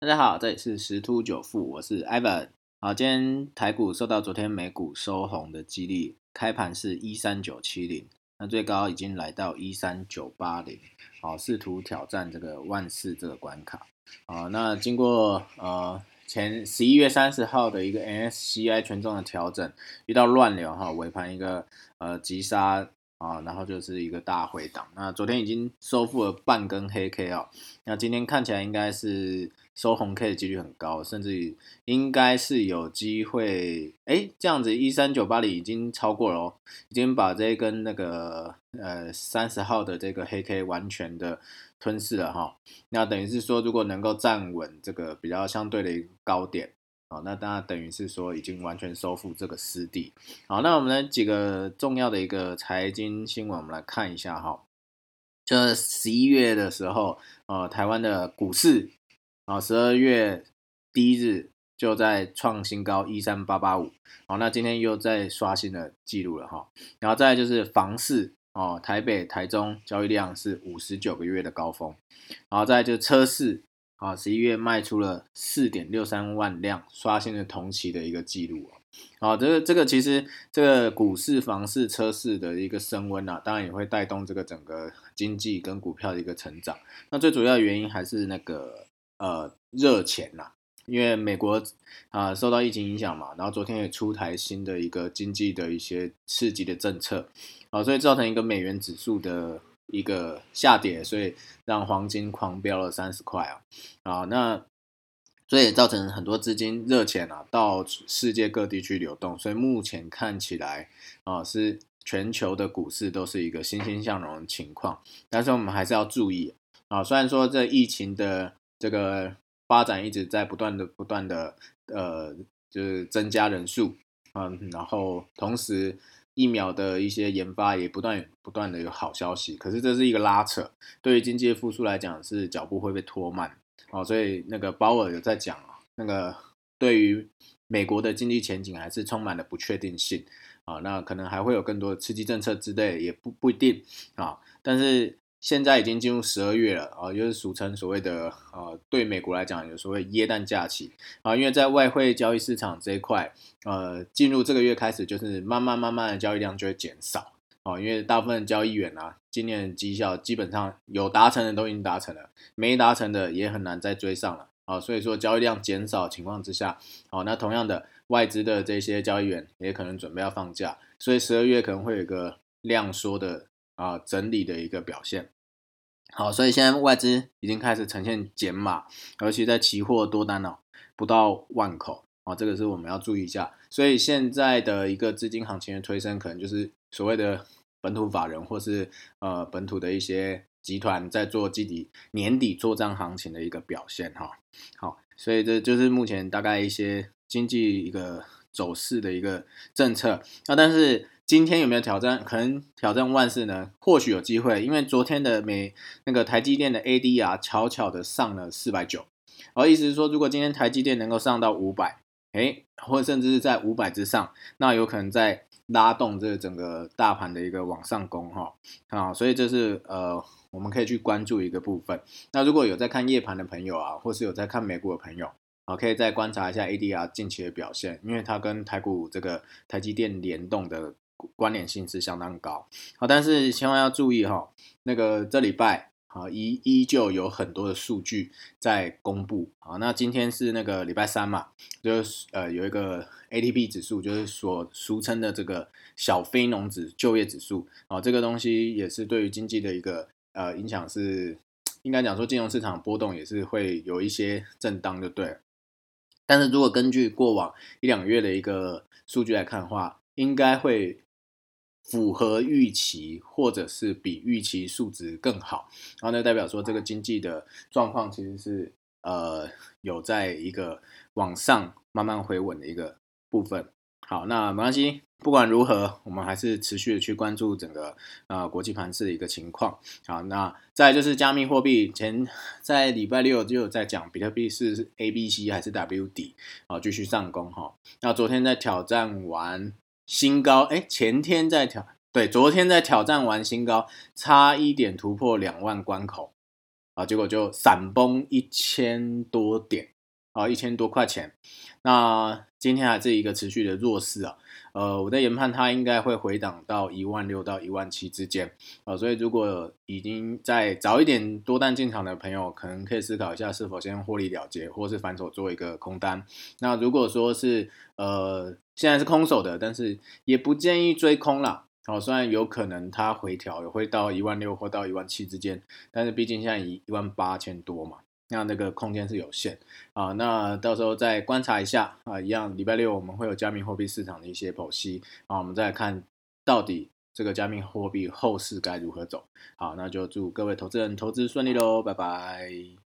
大家好，这里是十突九富，我是 Ivan。好，今天台股受到昨天美股收红的激励，开盘是一三九七零，那最高已经来到一三九八零，好，试图挑战这个万四这个关卡。好，那经过呃前十一月三十号的一个 NSCI 权重的调整，遇到乱流哈，尾盘一个呃急杀。啊，然后就是一个大回档。那昨天已经收复了半根黑 K 哦，那今天看起来应该是收红 K 的几率很高，甚至于应该是有机会。哎，这样子一三九八里已经超过了哦，已经把这一根那个呃三十号的这个黑 K 完全的吞噬了哈。那等于是说，如果能够站稳这个比较相对的一个高点。好，那当然等于是说已经完全收复这个失地。好，那我们来几个重要的一个财经新闻，我们来看一下哈。这十一月的时候，呃，台湾的股市啊，十二月第一日就在创新高一三八八五。好，那今天又在刷新了记录了哈。然后再就是房市哦，台北、台中交易量是五十九个月的高峰。然后再就是车市。啊，十一月卖出了四点六三万辆，刷新了同期的一个记录啊。好，这个这个其实这个股市、房市、车市的一个升温啊，当然也会带动这个整个经济跟股票的一个成长。那最主要原因还是那个呃热钱呐，因为美国啊受到疫情影响嘛，然后昨天也出台新的一个经济的一些刺激的政策啊，所以造成一个美元指数的。一个下跌，所以让黄金狂飙了三十块啊！啊，那所以造成很多资金热钱啊到世界各地去流动，所以目前看起来啊是全球的股市都是一个欣欣向荣的情况。但是我们还是要注意啊，虽然说这疫情的这个发展一直在不断的不断的呃就是增加人数啊，然后同时。疫苗的一些研发也不断不断的有好消息，可是这是一个拉扯，对于经济复苏来讲是脚步会被拖慢。哦，所以那个鲍尔有在讲啊，那个对于美国的经济前景还是充满了不确定性。啊，那可能还会有更多的刺激政策之类，也不不一定。啊，但是。现在已经进入十二月了啊，就是俗称所谓的呃，对美国来讲有所谓耶诞假期啊，因为在外汇交易市场这一块，呃，进入这个月开始就是慢慢慢慢的交易量就会减少哦，因为大部分交易员啊，今年的绩效基本上有达成的都已经达成了，没达成的也很难再追上了啊，所以说交易量减少情况之下，哦，那同样的外资的这些交易员也可能准备要放假，所以十二月可能会有一个量缩的。啊，整理的一个表现。好，所以现在外资已经开始呈现减码，尤其在期货多单哦，不到万口啊，这个是我们要注意一下。所以现在的一个资金行情的推升，可能就是所谓的本土法人或是呃本土的一些集团在做季底年底做账行情的一个表现哈。好，所以这就是目前大概一些经济一个走势的一个政策。那但是。今天有没有挑战？可能挑战万事呢？或许有机会，因为昨天的美那个台积电的 ADR 巧巧的上了四百九，而意思是说，如果今天台积电能够上到五百，哎，或甚至是在五百之上，那有可能在拉动这整个大盘的一个往上攻哈啊，所以这是呃我们可以去关注一个部分。那如果有在看夜盘的朋友啊，或是有在看美股的朋友，啊，可以再观察一下 ADR 近期的表现，因为它跟台股这个台积电联动的。关联性是相当高，好，但是千万要注意哈，那个这礼拜啊依依旧有很多的数据在公布，好，那今天是那个礼拜三嘛，就是呃有一个 ATP 指数，就是所俗称的这个小非农指就业指数，啊，这个东西也是对于经济的一个呃影响是，应该讲说金融市场波动也是会有一些震荡，就对。但是如果根据过往一两个月的一个数据来看的话，应该会。符合预期，或者是比预期数值更好，然后呢，代表说这个经济的状况其实是呃有在一个往上慢慢回稳的一个部分。好，那没关系，不管如何，我们还是持续的去关注整个呃国际盘市的一个情况。好，那再就是加密货币，前在礼拜六就有在讲比特币是 A、B、C 还是 W 底啊，继续上攻哈。那昨天在挑战完。新高，哎，前天在挑，对，昨天在挑战完新高，差一点突破两万关口，啊，结果就闪崩一千多点。啊，一千多块钱。那今天还是一个持续的弱势啊，呃，我在研判它应该会回档到一万六到一万七之间啊，所以如果已经在早一点多单进场的朋友，可能可以思考一下是否先获利了结，或是反手做一个空单。那如果说是呃现在是空手的，但是也不建议追空了。哦，虽然有可能它回调也会到一万六或到一万七之间，但是毕竟现在一一万八千多嘛。那那个空间是有限啊，那到时候再观察一下啊，一样礼拜六我们会有加密货币市场的一些剖析啊，我们再看到底这个加密货币后市该如何走。好，那就祝各位投资人投资顺利喽，拜拜。